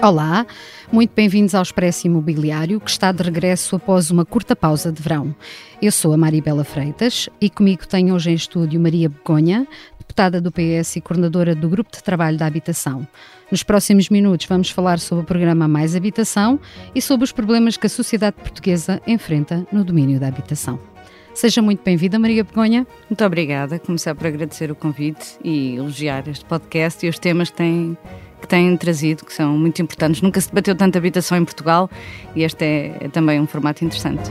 Olá, muito bem-vindos ao Expresso Imobiliário, que está de regresso após uma curta pausa de verão. Eu sou a Maribela Freitas e comigo tenho hoje em estúdio Maria Begonha, deputada do PS e coordenadora do Grupo de Trabalho da Habitação. Nos próximos minutos vamos falar sobre o programa Mais Habitação e sobre os problemas que a sociedade portuguesa enfrenta no domínio da habitação. Seja muito bem-vinda, Maria Begonha. Muito obrigada. Começar por agradecer o convite e elogiar este podcast e os temas que têm que têm trazido, que são muito importantes. Nunca se debateu tanta habitação em Portugal e este é, é também um formato interessante.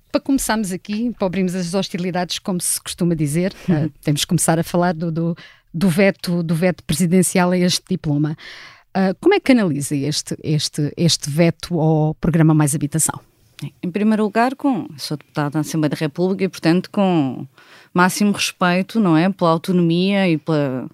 para começarmos aqui, para abrirmos as hostilidades, como se costuma dizer, uh, temos que começar a falar do, do, do, veto, do veto presidencial a este diploma. Uh, como é que analisa este, este, este veto ao programa Mais Habitação? Em primeiro lugar, com, sou deputada da Assembleia da República e, portanto, com máximo respeito, não é, pela autonomia e pela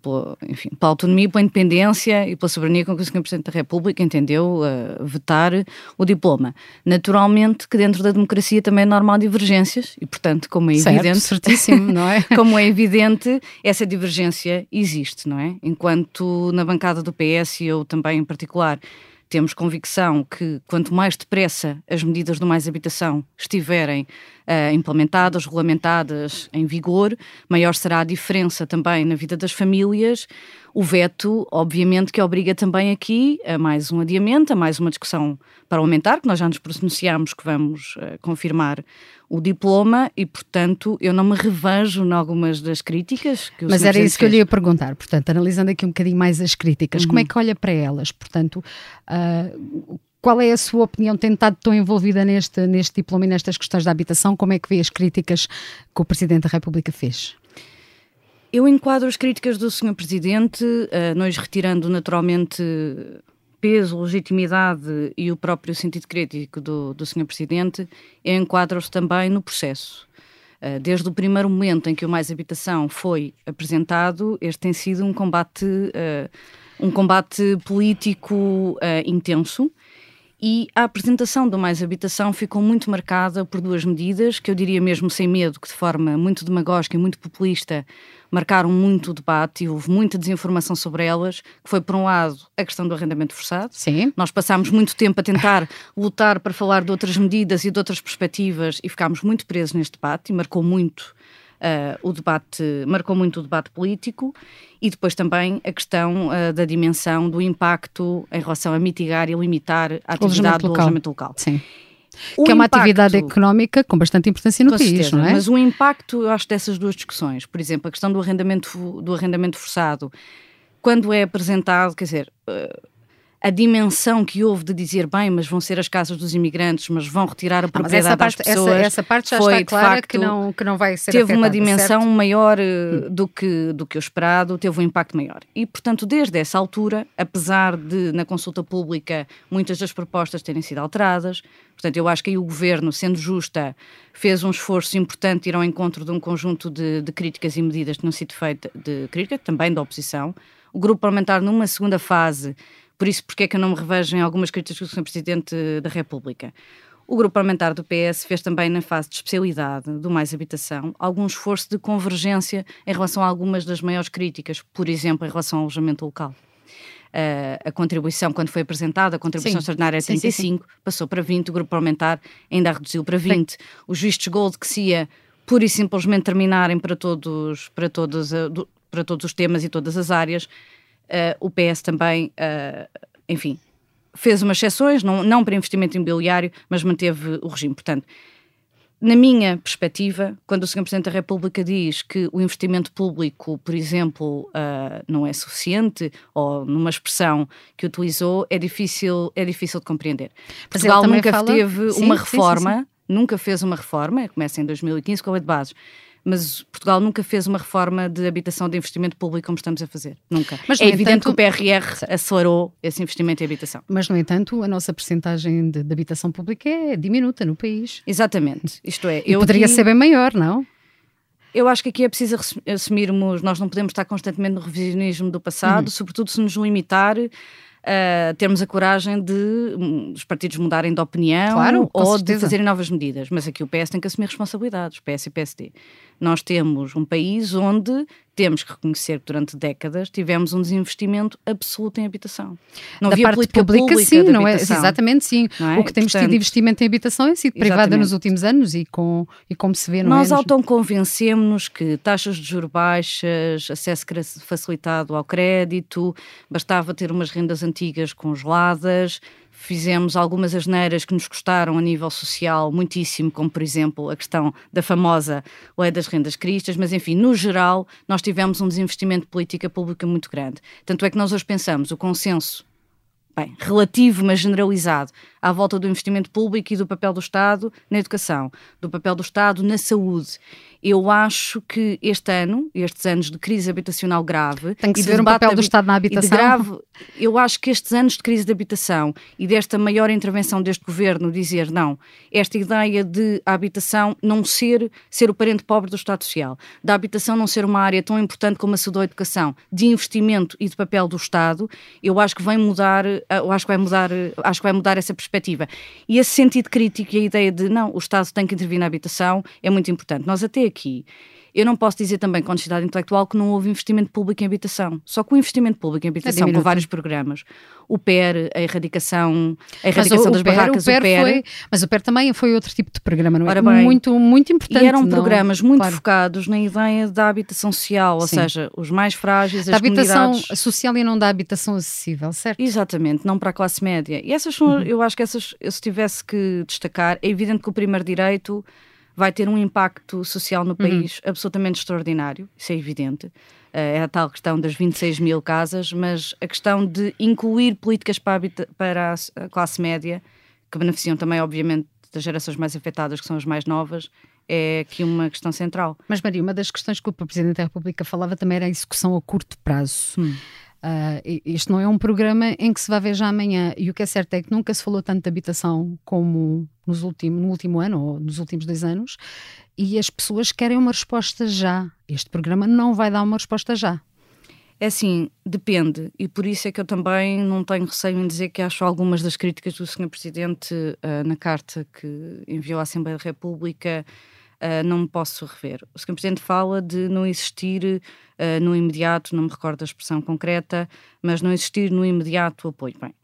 pela, enfim, pela autonomia, pela independência e pela soberania com que o Sr. Presidente da República entendeu uh, vetar o diploma. Naturalmente que dentro da democracia também é normal divergências e, portanto, como é evidente, certíssimo, não é? como é evidente, essa divergência existe, não é? Enquanto na bancada do PS e eu também em particular temos convicção que quanto mais depressa as medidas do Mais Habitação estiverem uh, implementadas, regulamentadas, em vigor, maior será a diferença também na vida das famílias. O veto, obviamente, que obriga também aqui a mais um adiamento, a mais uma discussão parlamentar, que nós já nos pronunciamos que vamos uh, confirmar o diploma e, portanto, eu não me revejo em algumas das críticas Mas era isso fez. que eu lhe ia perguntar, portanto, analisando aqui um bocadinho mais as críticas, uhum. como é que olha para elas? Portanto, uh, qual é a sua opinião? Tem estado tão envolvida neste, neste diploma e nestas questões da habitação, como é que vê as críticas que o Presidente da República fez? Eu enquadro as críticas do Sr. Presidente, uh, nós retirando naturalmente peso, legitimidade e o próprio sentido crítico do, do Sr. Presidente, enquadram-se também no processo. Uh, desde o primeiro momento em que o Mais Habitação foi apresentado, este tem sido um combate, uh, um combate político uh, intenso e a apresentação do Mais Habitação ficou muito marcada por duas medidas que eu diria mesmo sem medo, que de forma muito demagógica e muito populista marcaram muito o debate e houve muita desinformação sobre elas, que foi, por um lado, a questão do arrendamento forçado. Sim. Nós passámos muito tempo a tentar lutar para falar de outras medidas e de outras perspectivas e ficámos muito presos neste debate e marcou muito Uh, o debate, marcou muito o debate político e depois também a questão uh, da dimensão do impacto em relação a mitigar e limitar a atividade do alojamento local. Sim. O que é uma impacto, atividade económica com bastante importância no país, certeza, não é? Mas o impacto, eu acho, dessas duas discussões, por exemplo, a questão do arrendamento, do arrendamento forçado, quando é apresentado, quer dizer, uh, a dimensão que houve de dizer bem, mas vão ser as casas dos imigrantes, mas vão retirar a ah, propriedade parte, das pessoas. Essa, essa parte já foi, está clara facto, que, não, que não vai ser Teve afetada, uma dimensão certo? maior uh, do, que, do que o esperado, teve um impacto maior. E, portanto, desde essa altura, apesar de na consulta pública muitas das propostas terem sido alteradas, portanto, eu acho que aí o Governo, sendo justa, fez um esforço importante de ir ao encontro de um conjunto de, de críticas e medidas que não sido feitas, de crítica, também da oposição. O grupo parlamentar, numa segunda fase, por isso, porque é que eu não me revejo em algumas críticas do Sr. Presidente da República? O grupo parlamentar do PS fez também, na fase de especialidade do Mais Habitação, algum esforço de convergência em relação a algumas das maiores críticas, por exemplo, em relação ao alojamento local. Uh, a contribuição, quando foi apresentada, a contribuição sim. extraordinária era 35, sim, sim, passou para 20, o grupo parlamentar ainda a reduziu para 20. Os vistos gold que se ia pura e simplesmente terminarem para todos, para todos, do, para todos os temas e todas as áreas, Uh, o PS também, uh, enfim, fez umas exceções, não, não para investimento imobiliário, mas manteve o regime. Portanto, na minha perspectiva, quando o Sr. Presidente da República diz que o investimento público, por exemplo, uh, não é suficiente, ou numa expressão que utilizou, é difícil, é difícil de compreender. Mas Portugal nunca fala... teve sim, uma reforma, sim, sim, nunca fez uma reforma, começa em 2015 com a de bases, mas Portugal nunca fez uma reforma de habitação de investimento público como estamos a fazer. Nunca. Mas, é evidente entanto, que o PRR acelerou esse investimento em habitação. Mas, no entanto, a nossa percentagem de, de habitação pública é diminuta no país. Exatamente. Isto é, poderia aqui... ser bem maior, não? Eu acho que aqui é preciso assumirmos, nós não podemos estar constantemente no revisionismo do passado, uhum. sobretudo se nos limitar uh, termos a coragem de um, os partidos mudarem de opinião claro, ou certeza. de fazerem novas medidas. Mas aqui o PS tem que assumir responsabilidades, PS e PSD. Nós temos um país onde temos que reconhecer que durante décadas tivemos um desinvestimento absoluto em habitação. Não da havia parte pública, pública sim, não é? Exatamente, sim. É? O que temos Portanto, tido de investimento em habitação é sido privada exatamente. nos últimos anos e, com, e como se vê, não Nós é? autoconvencemos que taxas de juros baixas, acesso facilitado ao crédito, bastava ter umas rendas antigas congeladas, fizemos algumas asneiras que nos custaram a nível social muitíssimo, como por exemplo a questão da famosa lei das rendas cristas, mas enfim, no geral, nós tivemos um desinvestimento de política pública muito grande. Tanto é que nós hoje pensamos o consenso bem, relativo, mas generalizado, à volta do investimento público e do papel do Estado na educação, do papel do Estado na saúde. Eu acho que este ano, estes anos de crise habitacional grave. Tem que se ver um papel do Estado na habitação. Grave, eu acho que estes anos de crise de habitação e desta maior intervenção deste governo, dizer não, esta ideia de a habitação não ser, ser o parente pobre do Estado Social, da habitação não ser uma área tão importante como a saúde ou a educação, de investimento e de papel do Estado, eu acho que vai mudar, eu acho que vai mudar, acho que vai mudar essa perspectiva. E esse sentido crítico e a ideia de não, o Estado tem que intervir na habitação é muito importante. Nós até aqui. Eu não posso dizer também com honestidade intelectual que não houve investimento público em habitação. Só que o investimento público em habitação, é com vários programas, o PER, a erradicação, a erradicação o, das o PER, barracas, o PER, o PER foi, mas o PER também foi outro tipo de programa, não é? Bem, muito, muito importante. E eram não, programas muito claro. focados na ideia da habitação social, ou Sim. seja, os mais frágeis, da as habitação social e não da habitação acessível, certo? Exatamente, não para a classe média. E essas são, uhum. eu acho que essas, se tivesse que destacar, é evidente que o primeiro direito vai ter um impacto social no uhum. país uhum. absolutamente extraordinário, isso é evidente. Uh, é a tal questão das 26 mil casas, mas a questão de incluir políticas para a, para a classe média, que beneficiam também, obviamente, das gerações mais afetadas, que são as mais novas, é aqui uma questão central. Mas, Maria, uma das questões que o Presidente da República falava também era a execução a curto prazo. Hum. Uh, isto não é um programa em que se vai ver já amanhã. E o que é certo é que nunca se falou tanto de habitação como nos último, no último ano ou nos últimos dois anos. E as pessoas querem uma resposta já. Este programa não vai dar uma resposta já. É assim, depende, e por isso é que eu também não tenho receio em dizer que acho algumas das críticas do Sr. Presidente uh, na carta que enviou à Assembleia da República uh, não me posso rever. O Sr. Presidente fala de não existir uh, no imediato, não me recordo da expressão concreta, mas não existir no imediato apoio. Bem,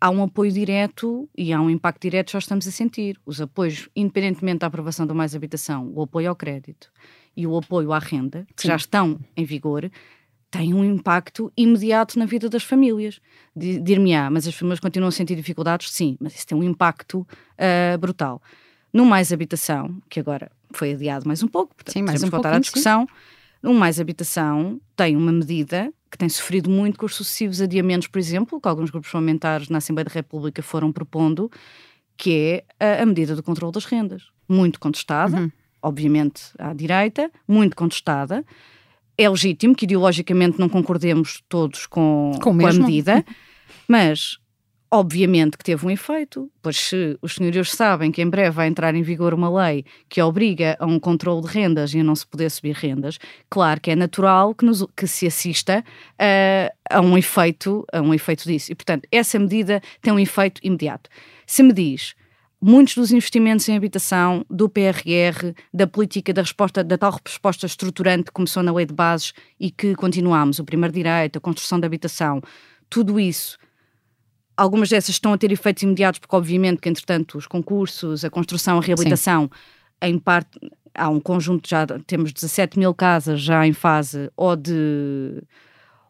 há um apoio direto e há um impacto direto, já estamos a sentir. Os apoios, independentemente da aprovação do Mais Habitação, o apoio ao crédito e o apoio à renda, que Sim. já estão em vigor, têm um impacto imediato na vida das famílias. Dir-me-á, mas as famílias continuam a sentir dificuldades? Sim, mas isso tem um impacto uh, brutal. No Mais Habitação, que agora foi adiado mais um pouco, portanto, sim, mais um voltar à discussão. Sim. O Mais Habitação tem uma medida que tem sofrido muito com os sucessivos adiamentos, por exemplo, que alguns grupos parlamentares na Assembleia da República foram propondo, que é a, a medida do controle das rendas. Muito contestada, uhum. obviamente à direita, muito contestada. É legítimo que ideologicamente não concordemos todos com, com, com a medida, mas Obviamente que teve um efeito, pois se os senhorios sabem que em breve vai entrar em vigor uma lei que obriga a um controle de rendas e a não se poder subir rendas, claro que é natural que, nos, que se assista a, a, um efeito, a um efeito disso. E, portanto, essa medida tem um efeito imediato. Se me diz, muitos dos investimentos em habitação, do PRR, da política da resposta, da tal resposta estruturante que começou na lei de bases e que continuamos, o primeiro direito, a construção da habitação, tudo isso Algumas dessas estão a ter efeitos imediatos, porque obviamente que, entretanto, os concursos, a construção, a reabilitação, Sim. em parte, há um conjunto, já temos 17 mil casas já em fase ou de,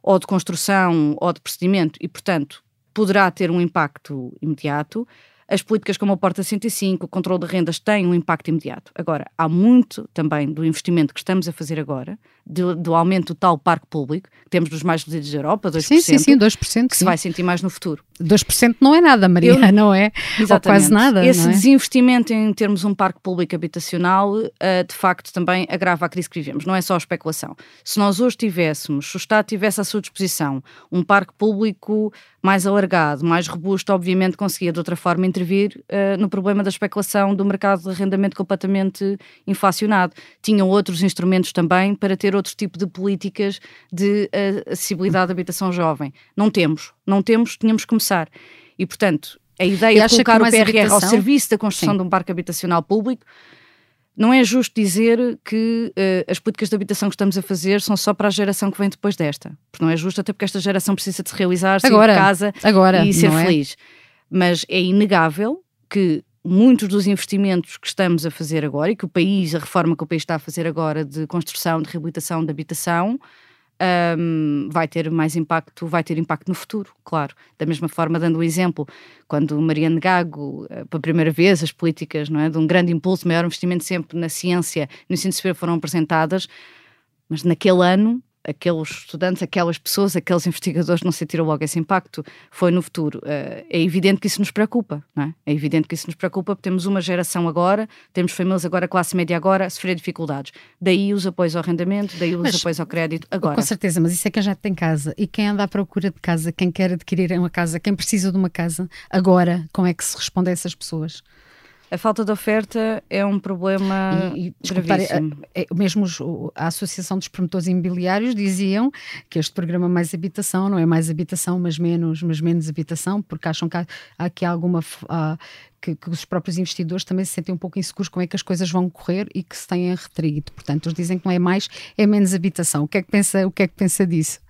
ou de construção ou de procedimento e, portanto, poderá ter um impacto imediato. As políticas como a Porta 105, o controle de rendas têm um impacto imediato. Agora, há muito também do investimento que estamos a fazer agora, do, do aumento do tal parque público, que temos dos mais reduzidos da Europa, 2%, sim, sim, sim, 2%, que se vai sentir mais no futuro. 2% não é nada, Maria, Eu, não é? Exatamente. Ou quase nada. Esse é? desinvestimento em termos um parque público habitacional, uh, de facto, também agrava a crise que vivemos. Não é só a especulação. Se nós hoje tivéssemos, se o Estado tivesse à sua disposição um parque público mais alargado, mais robusto, obviamente conseguia de outra forma intervir uh, no problema da especulação do mercado de arrendamento completamente inflacionado. Tinham outros instrumentos também para ter outro tipo de políticas de uh, acessibilidade de habitação jovem. Não temos, não temos, tínhamos que começar. E, portanto, a ideia de colocar o PRR habitação? ao serviço da construção Sim. de um parque habitacional público não é justo dizer que uh, as políticas de habitação que estamos a fazer são só para a geração que vem depois desta. Porque não é justo, até porque esta geração precisa de se realizar, sair agora, de casa agora, e ser é? feliz. Mas é inegável que muitos dos investimentos que estamos a fazer agora e que o país, a reforma que o país está a fazer agora de construção, de reabilitação de habitação, um, vai ter mais impacto, vai ter impacto no futuro, claro. Da mesma forma, dando o um exemplo, quando Mariano Gago, eh, pela primeira vez, as políticas não é, de um grande impulso, maior investimento sempre na ciência, no ensino superior foram apresentadas, mas naquele ano aqueles estudantes, aquelas pessoas, aqueles investigadores não sentiram logo esse impacto, foi no futuro. Uh, é evidente que isso nos preocupa, não é? É evidente que isso nos preocupa porque temos uma geração agora, temos famílias agora, classe média agora, a sofrer dificuldades. Daí os apoios ao arrendamento, daí os mas, apoios ao crédito agora. Com certeza, mas isso é quem já tem casa e quem anda à procura de casa, quem quer adquirir uma casa, quem precisa de uma casa, agora, como é que se responde a essas pessoas? A falta de oferta é um problema e, e gravíssimo. É, é, mesmo a Associação dos Promotores Imobiliários diziam que este programa mais habitação não é mais habitação, mas menos, mas menos habitação, porque acham que há, há aqui alguma há, que, que, os próprios investidores também se sentem um pouco inseguros como é que as coisas vão correr e que se têm retraído. Portanto, eles dizem que não é mais, é menos habitação. O que é que pensa, o que é que pensa disso?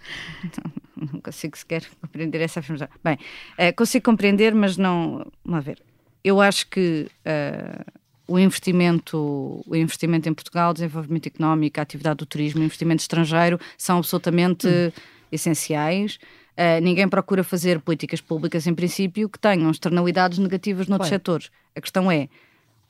Não, não consigo sequer compreender essa afirmação. Bem, uh, consigo compreender, mas não. Vamos ver eu acho que uh, o investimento, o investimento em Portugal, desenvolvimento económico, a atividade do turismo, o investimento estrangeiro são absolutamente hum. essenciais. Uh, ninguém procura fazer políticas públicas, em princípio, que tenham externalidades negativas noutros claro. setores. A questão é,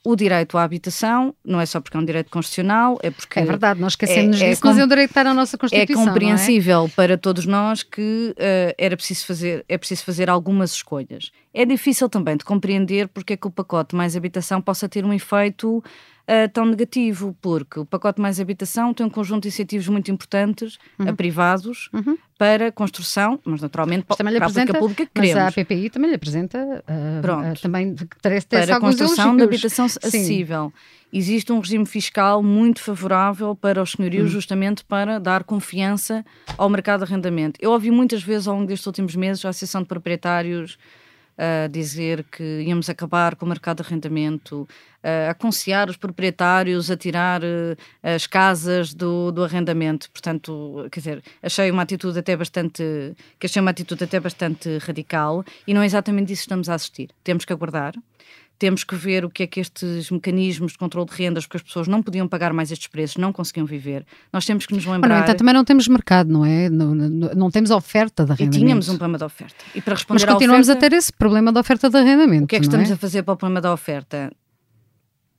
o direito à habitação não é só porque é um direito constitucional, é porque. É verdade, nós esquecemos é, disso, é mas é um direito que está na nossa Constituição. É compreensível é? para todos nós que uh, era preciso fazer, é preciso fazer algumas escolhas. É difícil também de compreender porque é que o pacote mais habitação possa ter um efeito uh, tão negativo, porque o pacote mais habitação tem um conjunto de incentivos muito importantes uhum. a privados uhum. para construção, mas naturalmente mas também para apresenta, a pública que queremos. Mas a APPI também lhe apresenta uh, Pronto. Uh, também para a construção de habitação acessível. Sim. Existe um regime fiscal muito favorável para os senhorios, hum. justamente para dar confiança ao mercado de arrendamento. Eu ouvi muitas vezes ao longo destes últimos meses a Associação de Proprietários a dizer que íamos acabar com o mercado de arrendamento, a aconselhar os proprietários a tirar uh, as casas do, do arrendamento. Portanto, quer dizer, achei uma atitude até bastante, que achei uma atitude até bastante radical e não é exatamente isso que estamos a assistir. Temos que aguardar temos que ver o que é que estes mecanismos de controle de rendas, porque as pessoas não podiam pagar mais estes preços, não conseguiam viver. Nós temos que nos lembrar. Mas, então, também não temos mercado, não é? Não, não, não temos oferta de arrendamento. E tínhamos um problema de oferta. E para responder Mas continuamos oferta, a ter esse problema de oferta de arrendamento. O que é que estamos é? a fazer para o problema da oferta?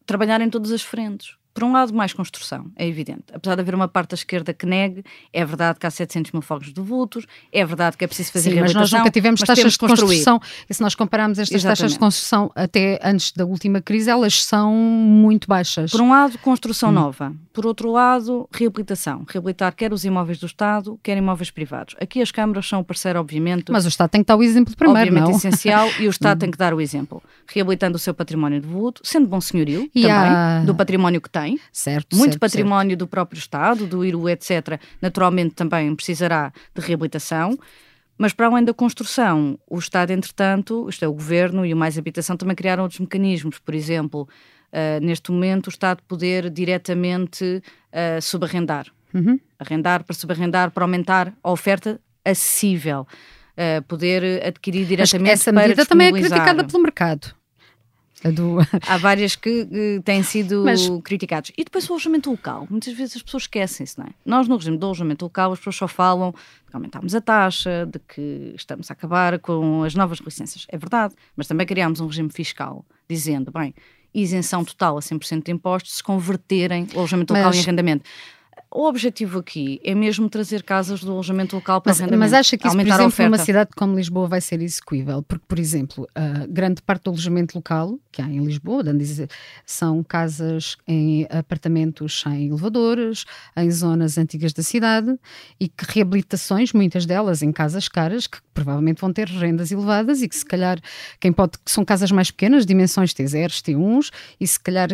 Trabalhar em todas as frentes por um lado, mais construção, é evidente. Apesar de haver uma parte da esquerda que negue, é verdade que há 700 mil fogos de vultos, é verdade que é preciso fazer Sim, mas nós nunca tivemos taxas de construção. E se nós compararmos estas Exatamente. taxas de construção até antes da última crise, elas são muito baixas. Por um lado, construção hum. nova. Por outro lado, reabilitação. Reabilitar quer os imóveis do Estado, quer imóveis privados. Aqui as câmaras são o parceiro, obviamente. Mas o Estado tem que dar o exemplo primeiro, obviamente não? essencial, e o Estado hum. tem que dar o exemplo. Reabilitando o seu património de vulto, sendo bom senhorio e também, há... do património que tem. Certo muito certo, património certo. do próprio Estado, do IRU, etc., naturalmente também precisará de reabilitação. Mas para além da construção, o Estado, entretanto, isto é, o Governo e o Mais Habitação também criaram outros mecanismos. Por exemplo, uh, neste momento, o Estado poder diretamente uh, subarrendar. Uhum. Arrendar para subarrendar, para aumentar a oferta acessível. Uh, poder adquirir diretamente Mas essa medida também é criticada pelo mercado. Do... Há várias que, que têm sido Mas... criticadas. E depois o alojamento local. Muitas vezes as pessoas esquecem-se, não é? Nós, no regime do alojamento local, as pessoas só falam de que aumentámos a taxa, de que estamos a acabar com as novas licenças. É verdade, mas também criámos um regime fiscal, dizendo, bem, isenção total a 100% de impostos se converterem o alojamento local mas... em arrendamento. O objetivo aqui é mesmo trazer casas do alojamento local para mas, arrendamento. Mas acha que isso, por exemplo, numa cidade como Lisboa vai ser execuível? Porque, por exemplo, a grande parte do alojamento local que há em Lisboa, são casas em apartamentos sem elevadores, em zonas antigas da cidade e que reabilitações, muitas delas em casas caras, que provavelmente vão ter rendas elevadas e que se calhar, quem pode, que são casas mais pequenas, dimensões T0, T1s, e se calhar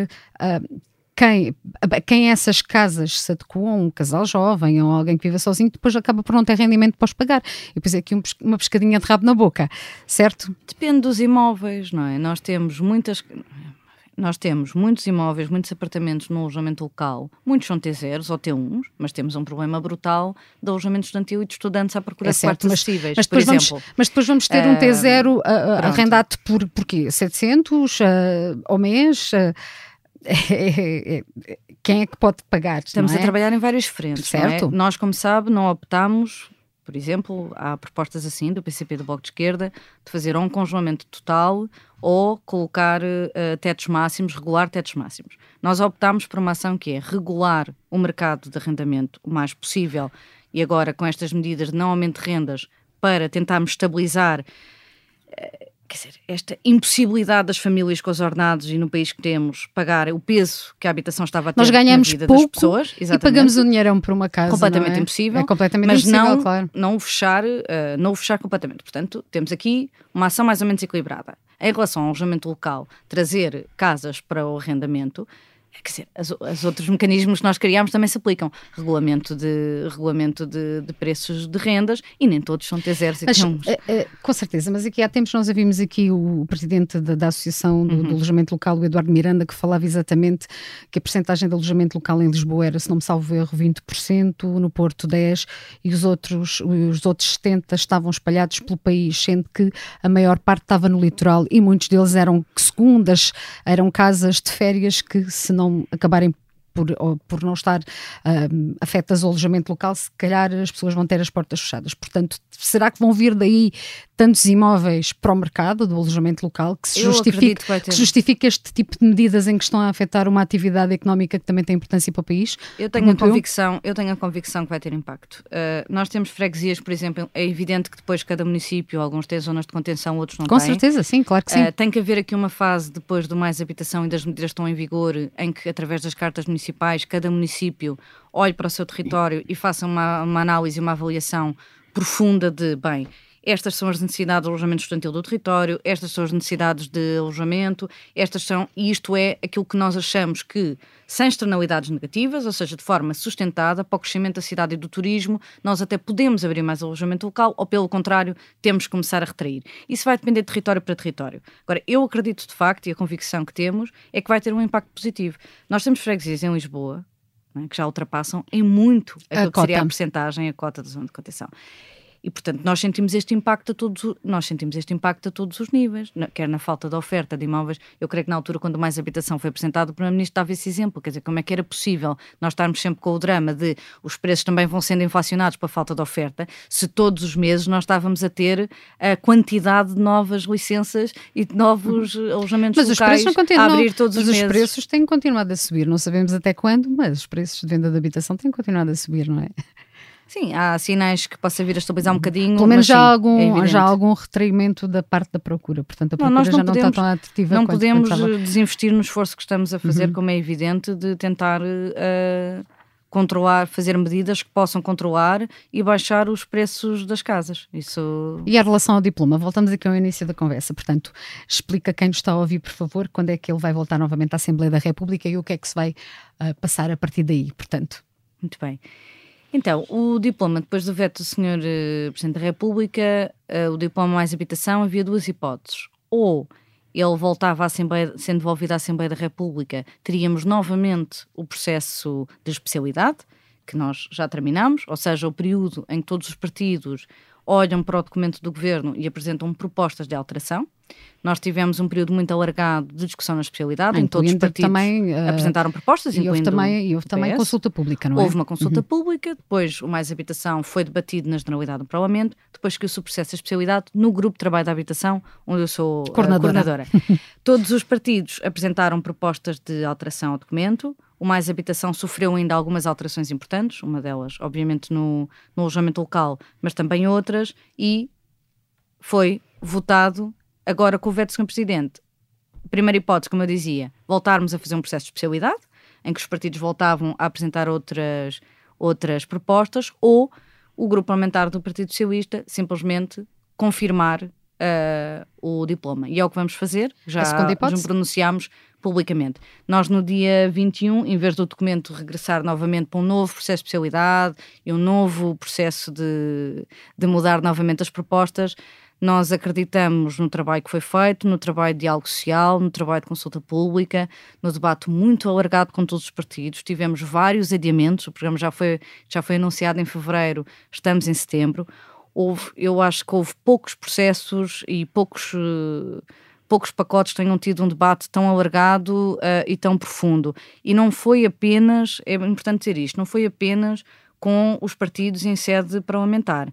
quem, quem essas casas se adequam, um casal jovem ou alguém que vive sozinho, depois acaba por não ter rendimento para os pagar. E depois é aqui um, uma pescadinha de rabo na boca, certo? Depende dos imóveis, não é? Nós temos muitas. Nós temos muitos imóveis, muitos apartamentos no alojamento local, muitos são T0s ou T1s, mas temos um problema brutal de alojamento estudantil e de estudantes à procura é de quartos acessíveis, mas, por exemplo. Vamos, mas depois vamos ter uh, um T0 uh, arrendado por, por quê? 700 uh, ao mês? Uh, quem é que pode pagar? Estamos é? a trabalhar em várias frentes. É? Certo. Nós, como sabe, não optamos, por exemplo, há propostas assim do PCP do Bloco de Esquerda de fazer um congelamento total ou colocar uh, tetos máximos, regular tetos máximos. Nós optamos por uma ação que é regular o mercado de arrendamento o mais possível e agora com estas medidas de não aumento de rendas para tentarmos estabilizar. Uh, quer dizer, esta impossibilidade das famílias com os ordenados e no país que temos pagar o peso que a habitação estava a ter Nós ganhamos na vida pouco das pessoas e pagamos um dinheirão por uma casa. Completamente é? impossível. É completamente mas impossível, não, claro. não o fechar, uh, não o fechar completamente. Portanto, temos aqui uma ação mais ou menos equilibrada. Em relação ao alojamento local, trazer casas para o arrendamento quer dizer, as, os outros mecanismos que nós criámos também se aplicam. Regulamento de, regulamento de, de preços de rendas e nem todos são T0 e T1. É, é, com certeza, mas aqui há tempos nós ouvimos aqui o, o presidente da, da Associação do, uhum. do, Alojamento Local, o Eduardo Miranda, que falava exatamente que a percentagem de alojamento local em Lisboa era, se não me salvo erro, 20%, no Porto 10% e os outros, os outros 70% estavam espalhados pelo país, sendo que a maior parte estava no litoral e muitos deles eram segundas, eram casas de férias que se não acabarem por, por não estar uh, afetas ao alojamento local, se calhar as pessoas vão ter as portas fechadas. Portanto, será que vão vir daí tantos imóveis para o mercado do alojamento local que se justifique, que, que justifique este tipo de medidas em que estão a afetar uma atividade económica que também tem importância para o país? Eu tenho, a convicção, eu. eu. tenho a convicção que vai ter impacto. Uh, nós temos freguesias, por exemplo, é evidente que depois cada município, alguns têm zonas de contenção, outros não Com têm. Com certeza, sim, claro que sim. Uh, tem que haver aqui uma fase depois do mais habitação e das medidas que estão em vigor, em que através das cartas municipais, cada município olhe para o seu território e faça uma, uma análise uma avaliação profunda de, bem, estas são as necessidades de alojamento estudantil do território, estas são as necessidades de alojamento, estas são, e isto é aquilo que nós achamos que, sem externalidades negativas, ou seja, de forma sustentada, para o crescimento da cidade e do turismo, nós até podemos abrir mais alojamento local, ou pelo contrário, temos que começar a retrair. Isso vai depender de território para território. Agora, eu acredito de facto, e a convicção que temos, é que vai ter um impacto positivo. Nós temos freguesias em Lisboa, é? que já ultrapassam em muito aquilo a que seria a percentagem, a cota da zona de contenção. E, portanto, nós sentimos este impacto a todos, nós sentimos este impacto a todos os níveis, quer na falta de oferta de imóveis. Eu creio que na altura, quando mais habitação foi apresentado, o Primeiro-Ministro dava esse exemplo, quer dizer, como é que era possível nós estarmos sempre com o drama de os preços também vão sendo inflacionados para falta de oferta, se todos os meses nós estávamos a ter a quantidade de novas licenças e de novos alojamentos mas locais os preços não a abrir todos os meses. os preços têm continuado a subir, não sabemos até quando, mas os preços de venda de habitação têm continuado a subir, não é? Sim, há sinais que possa vir a estabilizar um bocadinho. Pelo menos já, há algum, é já há algum retraimento da parte da procura, portanto a procura não, não já podemos, não está tão atrativa Não podemos pensava. desinvestir no esforço que estamos a fazer, uhum. como é evidente, de tentar uh, controlar, fazer medidas que possam controlar e baixar os preços das casas. Isso... E a relação ao diploma, voltamos aqui ao início da conversa, portanto, explica quem nos está a ouvir, por favor, quando é que ele vai voltar novamente à Assembleia da República e o que é que se vai uh, passar a partir daí, portanto. Muito bem. Então, o diploma, depois do veto do Sr. Eh, Presidente da República, uh, o diploma mais habitação, havia duas hipóteses. Ou ele voltava Assembleia, sendo devolvido à Assembleia da República, teríamos novamente o processo de especialidade, que nós já terminamos, ou seja, o período em que todos os partidos olham para o documento do governo e apresentam propostas de alteração. Nós tivemos um período muito alargado de discussão na especialidade, em todos os partidos também, uh, apresentaram propostas, e houve também, e houve também consulta pública, não é? Houve uma consulta uhum. pública, depois o Mais Habitação foi debatido na Generalidade do Parlamento, depois que o processo de especialidade no Grupo de Trabalho da Habitação, onde eu sou coordenadora. coordenadora. todos os partidos apresentaram propostas de alteração ao documento, o Mais Habitação sofreu ainda algumas alterações importantes, uma delas, obviamente, no, no alojamento local, mas também outras, e foi votado Agora, com o veto do Sr. Presidente, primeira hipótese, como eu dizia, voltarmos a fazer um processo de especialidade, em que os partidos voltavam a apresentar outras, outras propostas, ou o grupo parlamentar do Partido Socialista simplesmente confirmar uh, o diploma. E é o que vamos fazer, já nos pronunciámos publicamente. Nós, no dia 21, em vez do documento regressar novamente para um novo processo de especialidade e um novo processo de, de mudar novamente as propostas, nós acreditamos no trabalho que foi feito, no trabalho de diálogo social, no trabalho de consulta pública, no debate muito alargado com todos os partidos. Tivemos vários adiamentos, o programa já foi, já foi anunciado em fevereiro, estamos em setembro. Houve, eu acho que houve poucos processos e poucos. Uh, poucos pacotes tenham tido um debate tão alargado uh, e tão profundo. E não foi apenas, é importante dizer isto, não foi apenas com os partidos em sede parlamentar.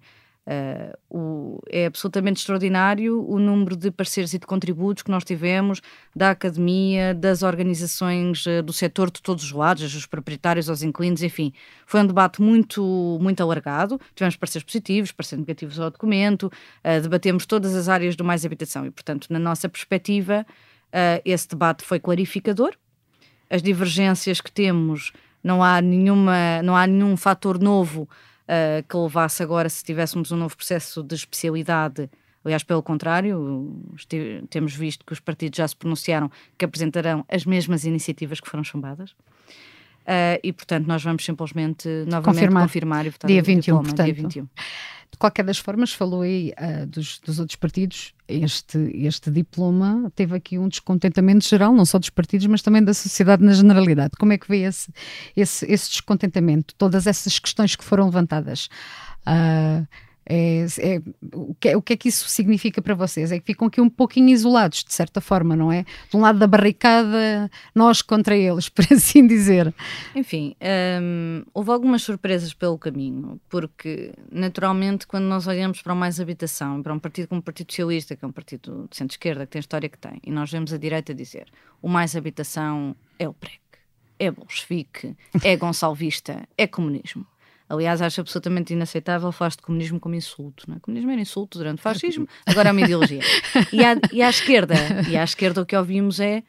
Uh, o, é absolutamente extraordinário o número de parceiros e de contributos que nós tivemos da academia, das organizações uh, do setor de todos os lados, dos proprietários aos inquilinos, enfim. Foi um debate muito, muito alargado. Tivemos parceiros positivos, parceiros negativos ao documento, uh, debatemos todas as áreas do mais habitação e, portanto, na nossa perspectiva, esse debate foi clarificador. As divergências que temos, não há, nenhuma, não há nenhum fator novo uh, que levasse agora, se tivéssemos um novo processo de especialidade, aliás, pelo contrário, temos visto que os partidos já se pronunciaram que apresentarão as mesmas iniciativas que foram chumbadas. Uh, e, portanto, nós vamos simplesmente novamente confirmar, confirmar e votar dia 21, diploma, portanto. dia 21. De qualquer das formas, falou aí uh, dos, dos, outros partidos, este, este diploma teve aqui um descontentamento geral, não só dos partidos, mas também da sociedade na generalidade. Como é que vê esse, esse, esse descontentamento, todas essas questões que foram levantadas? Uh, é, é, o, que, o que é que isso significa para vocês? É que ficam aqui um pouquinho isolados, de certa forma, não é? De um lado da barricada, nós contra eles, por assim dizer. Enfim, hum, houve algumas surpresas pelo caminho, porque naturalmente, quando nós olhamos para o Mais Habitação, para um partido como o Partido Socialista, que é um partido de centro-esquerda, que tem a história que tem, e nós vemos a direita dizer o Mais Habitação é o PREC, é bolchevique, é gonçalvista, é comunismo Aliás, acho absolutamente inaceitável falar de comunismo como insulto. Não é? Comunismo era insulto durante o fascismo, agora é uma ideologia. E à, e à esquerda, e à esquerda o que ouvimos é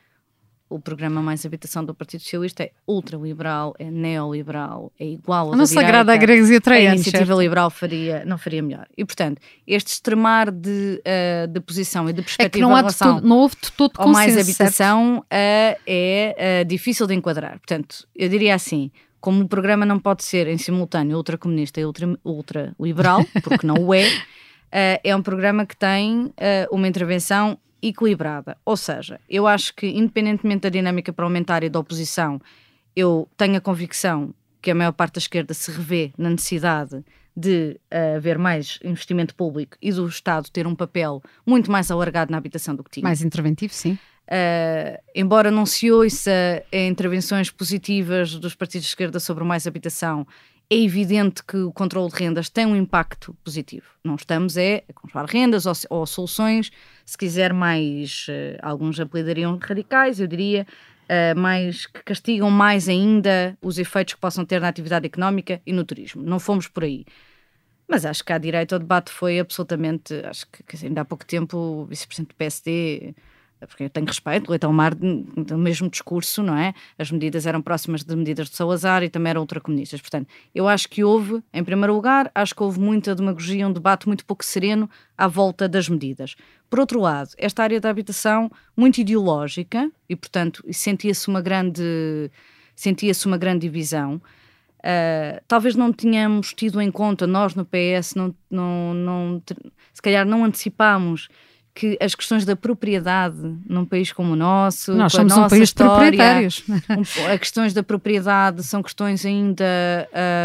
o programa Mais Habitação do Partido Socialista é ultraliberal, é neoliberal, é igual a Não se agrada a gregos e a iniciativa certo? liberal faria, não faria melhor. E, portanto, este extremar de, uh, de posição e de perspectiva é que não, há de todo, não houve todo consenso, Mais Habitação uh, é uh, difícil de enquadrar. Portanto, eu diria assim, como o programa não pode ser em simultâneo ultracomunista e ultraliberal, ultra porque não o é, uh, é um programa que tem uh, uma intervenção equilibrada. Ou seja, eu acho que, independentemente da dinâmica parlamentar e da oposição, eu tenho a convicção que a maior parte da esquerda se revê na necessidade de uh, haver mais investimento público e do Estado ter um papel muito mais alargado na habitação do que tinha. Mais interventivo, sim. Uh, embora não se ouça intervenções positivas dos partidos de esquerda sobre mais habitação, é evidente que o controle de rendas tem um impacto positivo. Não estamos é a controlar rendas ou, ou soluções, se quiser mais, uh, alguns apelidariam radicais, eu diria, uh, mais que castigam mais ainda os efeitos que possam ter na atividade económica e no turismo. Não fomos por aí. Mas acho que à direita o debate foi absolutamente. Acho que dizer, ainda há pouco tempo o vice-presidente do PSD porque eu tenho respeito, Leitão Mar, do mesmo discurso, não é? As medidas eram próximas de medidas de Salazar e também eram ultracomunistas. Portanto, eu acho que houve, em primeiro lugar, acho que houve muita demagogia, um debate muito pouco sereno à volta das medidas. Por outro lado, esta área da habitação, muito ideológica, e portanto, sentia-se uma grande sentia-se uma grande divisão. Uh, talvez não tenhamos tido em conta, nós no PS, não, não, não, se calhar não antecipámos que as questões da propriedade num país como o nosso, nós somos um país história, de proprietários. As questões da propriedade são questões ainda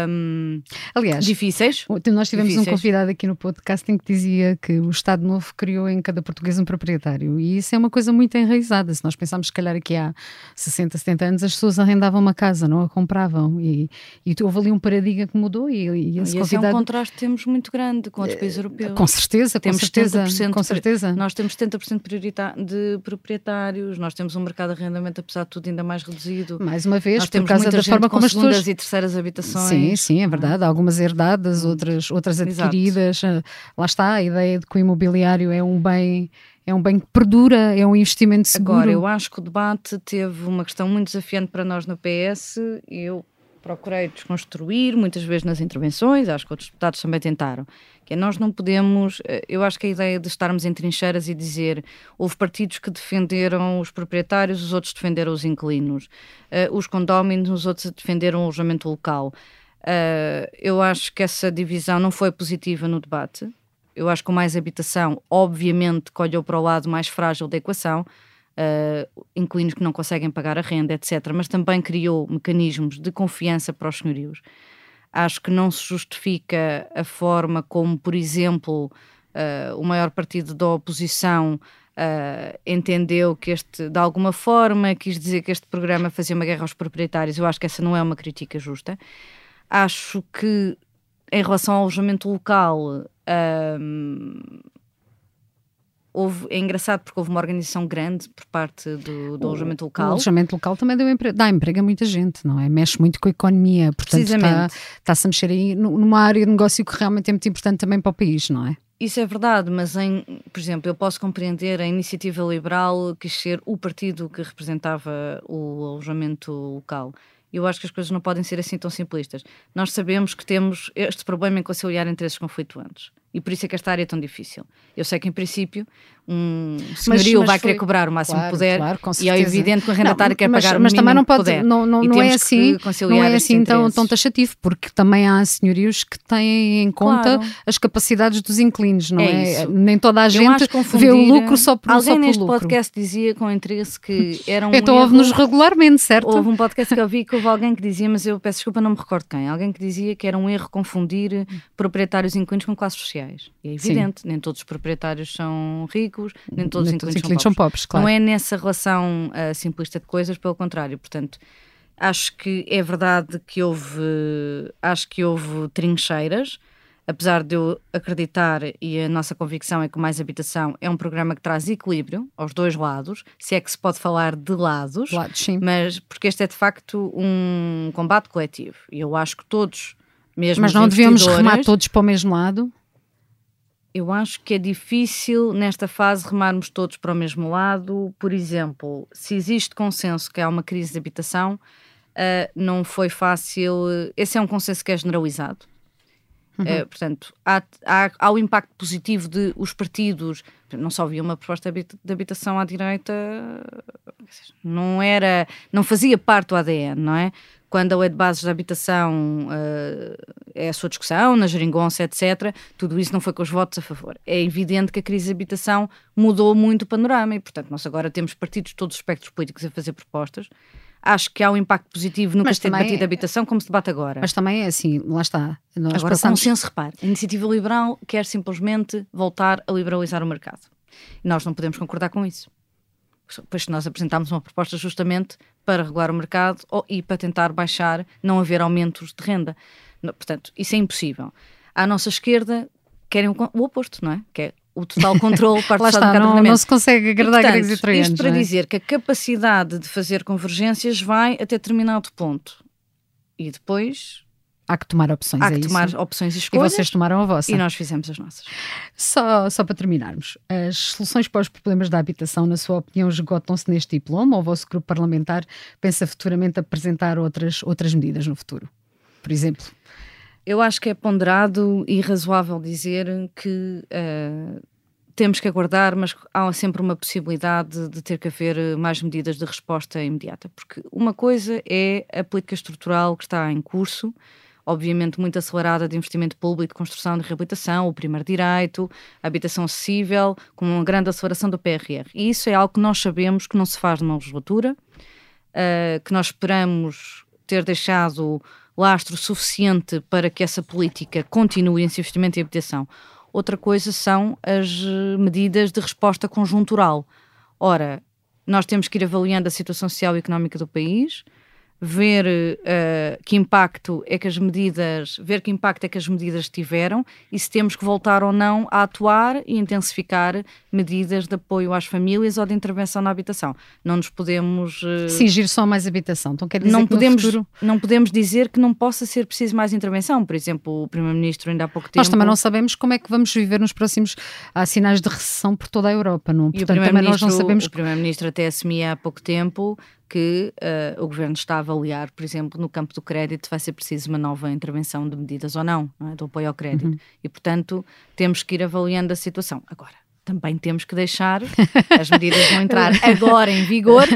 um, Aliás, difíceis. Nós tivemos difíceis. um convidado aqui no podcast em que dizia que o Estado Novo criou em cada português um proprietário e isso é uma coisa muito enraizada. Se nós pensarmos, se calhar, aqui há 60, 70 anos, as pessoas arrendavam uma casa, não a compravam e, e houve ali um paradigma que mudou e, e esse, e convidado... é um contraste que temos muito grande com outros países europeus. Com certeza, temos com certeza, com certeza. Nós temos 70% de proprietários, nós temos um mercado de arrendamento, apesar de tudo, ainda mais reduzido. Mais uma vez, nós por temos causa da forma como as pessoas. e terceiras habitações. Sim, sim, é verdade. Algumas herdadas, outras, outras adquiridas. Exato. Lá está a ideia de que o imobiliário é um bem é um bem que perdura, é um investimento seguro. Agora, eu acho que o debate teve uma questão muito desafiante para nós no PS. Eu procurei desconstruir muitas vezes nas intervenções, acho que outros deputados também tentaram, que é nós não podemos, eh, eu acho que a ideia de estarmos em trincheiras e dizer houve partidos que defenderam os proprietários, os outros defenderam os inquilinos, uh, os condóminos, os outros defenderam o alojamento local. Uh, eu acho que essa divisão não foi positiva no debate. Eu acho que o mais habitação, obviamente, que olhou para o lado mais frágil da equação, uh, inquilinos que não conseguem pagar a renda, etc., mas também criou mecanismos de confiança para os senhorios. Acho que não se justifica a forma como, por exemplo, uh, o maior partido da oposição uh, entendeu que este, de alguma forma, quis dizer que este programa fazia uma guerra aos proprietários. Eu acho que essa não é uma crítica justa. Acho que, em relação ao alojamento local, houve, é engraçado porque houve uma organização grande por parte do, do alojamento local. O alojamento local também deu empre... dá emprego a muita gente, não é? Mexe muito com a economia, portanto está-se está a mexer aí numa área de negócio que realmente é muito importante também para o país, não é? Isso é verdade, mas em, por exemplo, eu posso compreender a iniciativa liberal quis ser o partido que representava o alojamento local. Eu acho que as coisas não podem ser assim tão simplistas. Nós sabemos que temos este problema em conciliar interesses conflituantes. E por isso é que esta área é tão difícil. Eu sei que, em princípio, um senhorio mas, mas vai foi... querer cobrar o máximo claro, que puder claro, e é evidente que o arrendatário quer mas, pagar o mas também não pode, puder. não, não, não é assim, não é assim tão, tão taxativo, porque também há senhorios que têm em conta claro. as capacidades dos inquilinos, não é? é? Nem toda a gente vê o lucro só por Alguém só neste lucro. podcast dizia com interesse que era um Então ouve-nos regularmente, certo? Houve um podcast que eu vi que houve alguém que dizia, mas eu peço desculpa, não me recordo quem, alguém que dizia que era um erro confundir proprietários inquilinos com classes sociais. E é evidente, Sim. nem todos os proprietários são ricos, nem todos nem os inquilinos, inquilinos são, pobres. são pobres. Claro. Não é nessa relação uh, simplista de coisas, pelo contrário. Portanto, acho que é verdade que houve, acho que houve trincheiras, apesar de eu acreditar e a nossa convicção é que Mais Habitação é um programa que traz equilíbrio aos dois lados, se é que se pode falar de lados, sim. mas porque este é de facto um combate coletivo e eu acho que todos, mesmo Mas não devíamos remar todos para o mesmo lado? Eu acho que é difícil nesta fase remarmos todos para o mesmo lado. Por exemplo, se existe consenso que há uma crise de habitação, uh, não foi fácil. Esse é um consenso que é generalizado. Uhum. Uh, portanto, há, há, há, o impacto positivo de os partidos. Não só havia uma proposta de habitação à direita, não era, não fazia parte do ADN, não é? Quando a lei de bases da habitação uh, é a sua discussão, na geringonça, etc., tudo isso não foi com os votos a favor. É evidente que a crise de habitação mudou muito o panorama e, portanto, nós agora temos partidos de todos os espectros políticos a fazer propostas. Acho que há um impacto positivo no que debatido de habitação, como se debate agora. Mas também é assim, lá está. Nós agora, passamos... consenso, repare, a iniciativa liberal quer simplesmente voltar a liberalizar o mercado. E nós não podemos concordar com isso pois nós apresentámos uma proposta justamente para regular o mercado e para tentar baixar, não haver aumentos de renda. Portanto, isso é impossível. À nossa esquerda querem o oposto, não é? Que é o total controle parte Lá está, não, não se consegue agradar gregos e troianos. Isto para é? dizer que a capacidade de fazer convergências vai até determinado ponto. E depois há que tomar opções. Há que é tomar isso? opções e escolhas. E vocês tomaram a vossa. E nós fizemos as nossas. Só, só para terminarmos, as soluções para os problemas da habitação, na sua opinião, esgotam-se neste diploma ou o vosso grupo parlamentar pensa futuramente apresentar outras, outras medidas no futuro? Por exemplo? Eu acho que é ponderado e razoável dizer que uh, temos que aguardar, mas há sempre uma possibilidade de ter que haver mais medidas de resposta imediata. Porque uma coisa é a política estrutural que está em curso obviamente, muito acelerada de investimento público, construção, de reabilitação, o primeiro direito, habitação acessível, com uma grande aceleração do PRR. E isso é algo que nós sabemos que não se faz numa legislatura, uh, que nós esperamos ter deixado lastro suficiente para que essa política continue esse investimento em habitação. Outra coisa são as medidas de resposta conjuntural. Ora, nós temos que ir avaliando a situação social e económica do país, ver uh, que impacto é que as medidas, ver que impacto é que as medidas tiveram e se temos que voltar ou não a atuar e intensificar medidas de apoio às famílias ou de intervenção na habitação. Não nos podemos uh, cingir só mais habitação. Então quer dizer não que podemos futuro... não podemos dizer que não possa ser preciso mais intervenção. Por exemplo, o primeiro-ministro ainda há pouco tempo Nós também não sabemos como é que vamos viver nos próximos há sinais de recessão por toda a Europa, não? E Portanto, também nós não sabemos. O primeiro-ministro até assumia há pouco tempo que uh, o governo está a avaliar, por exemplo, no campo do crédito, vai ser preciso uma nova intervenção de medidas ou não, não é? do apoio ao crédito. Uhum. E, portanto, temos que ir avaliando a situação. Agora, também temos que deixar as medidas não entrar agora em vigor.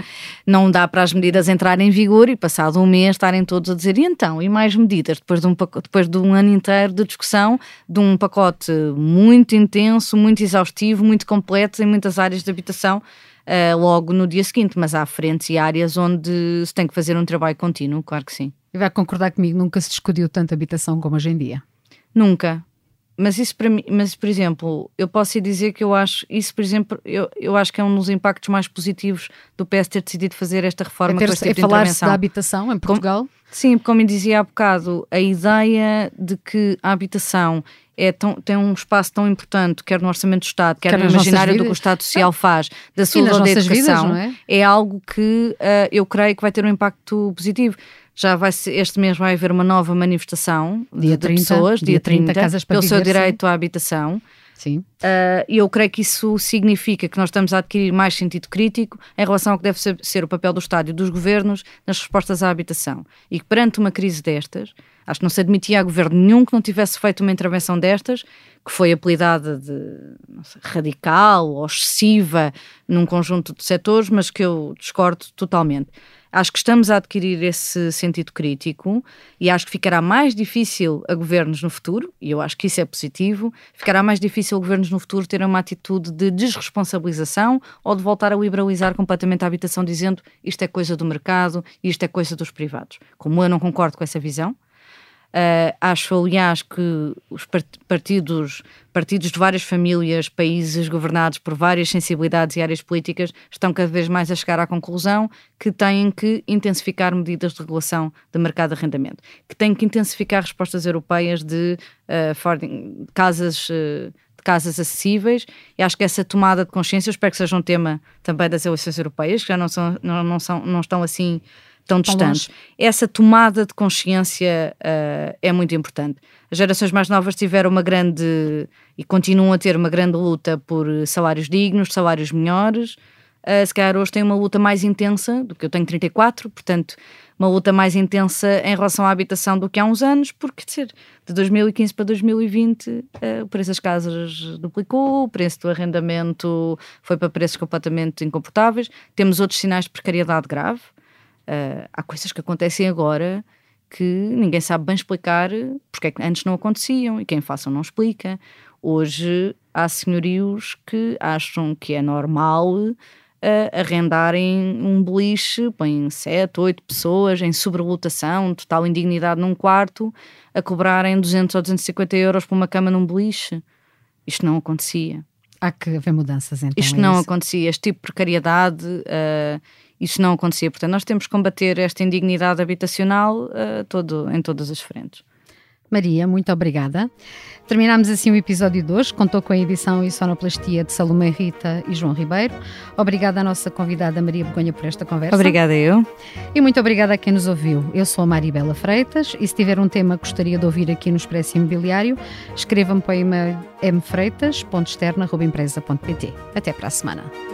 Não dá para as medidas entrarem em vigor e passado um mês estarem todos a dizer e então, e mais medidas, depois de um, depois de um ano inteiro de discussão, de um pacote muito intenso, muito exaustivo, muito completo em muitas áreas de habitação uh, logo no dia seguinte, mas há frentes e áreas onde se tem que fazer um trabalho contínuo, claro que sim. E vai concordar comigo, nunca se discutiu tanta habitação como hoje em dia? Nunca. Mas isso para mim, mas por exemplo, eu posso dizer que eu acho, isso por exemplo, eu, eu acho que é um dos impactos mais positivos do PS ter decidido fazer esta reforma é ter, tipo é falar-se da habitação em Portugal? Como, sim, como eu dizia há bocado, a ideia de que a habitação é tão, tem um espaço tão importante, quer no Orçamento do Estado, quer, quer no imaginário do que o Estado Social faz, da saúde ou da educação, vidas, é? é? algo que uh, eu creio que vai ter um impacto positivo. Já vai ser, este mês vai haver uma nova manifestação dia de 30, pessoas, dia, dia 30, 30 casas para pelo seu direito à habitação. Sim. Uh, eu creio que isso significa que nós estamos a adquirir mais sentido crítico em relação ao que deve ser, ser o papel do Estado e dos governos nas respostas à habitação. E que perante uma crise destas, Acho que não se admitia a governo nenhum que não tivesse feito uma intervenção destas, que foi apelidada de sei, radical ou excessiva num conjunto de setores, mas que eu discordo totalmente. Acho que estamos a adquirir esse sentido crítico e acho que ficará mais difícil a governos no futuro, e eu acho que isso é positivo, ficará mais difícil a governos no futuro terem uma atitude de desresponsabilização ou de voltar a liberalizar completamente a habitação, dizendo isto é coisa do mercado, isto é coisa dos privados. Como eu não concordo com essa visão, Uh, acho, aliás, que os partidos, partidos de várias famílias, países governados por várias sensibilidades e áreas políticas, estão cada vez mais a chegar à conclusão que têm que intensificar medidas de regulação do mercado de arrendamento, que têm que intensificar respostas europeias de, uh, casas. Uh, casas acessíveis e acho que essa tomada de consciência, espero que seja um tema também das eleições europeias, que já não, são, não, não, são, não estão assim tão distantes. Essa tomada de consciência uh, é muito importante. As gerações mais novas tiveram uma grande e continuam a ter uma grande luta por salários dignos, salários melhores. Uh, se calhar hoje tem uma luta mais intensa do que eu tenho 34, portanto, uma luta mais intensa em relação à habitação do que há uns anos, porque dizer, de 2015 para 2020 uh, o preço das casas duplicou, o preço do arrendamento foi para preços completamente incomportáveis. Temos outros sinais de precariedade grave. Uh, há coisas que acontecem agora que ninguém sabe bem explicar porque é que antes não aconteciam e quem faça não explica. Hoje há senhorios que acham que é normal uh, arrendarem um beliche, põem sete, oito pessoas em sobrelotação, total indignidade num quarto, a cobrarem 200 ou 250 euros por uma cama num beliche. Isto não acontecia. Há que haver mudanças então. Isto é não isso? acontecia. Este tipo de precariedade. Uh, isso não acontecia. Portanto, nós temos que combater esta indignidade habitacional uh, todo, em todas as frentes. Maria, muito obrigada. Terminamos assim o episódio de hoje. Contou com a edição e sonoplastia de Salomé Rita e João Ribeiro. Obrigada à nossa convidada Maria Begonha por esta conversa. Obrigada eu. E muito obrigada a quem nos ouviu. Eu sou a Maribela Freitas e se tiver um tema que gostaria de ouvir aqui no Expresso Imobiliário, escreva-me para o e-mail mfreitas.externa.empresa.pt. Até para a semana.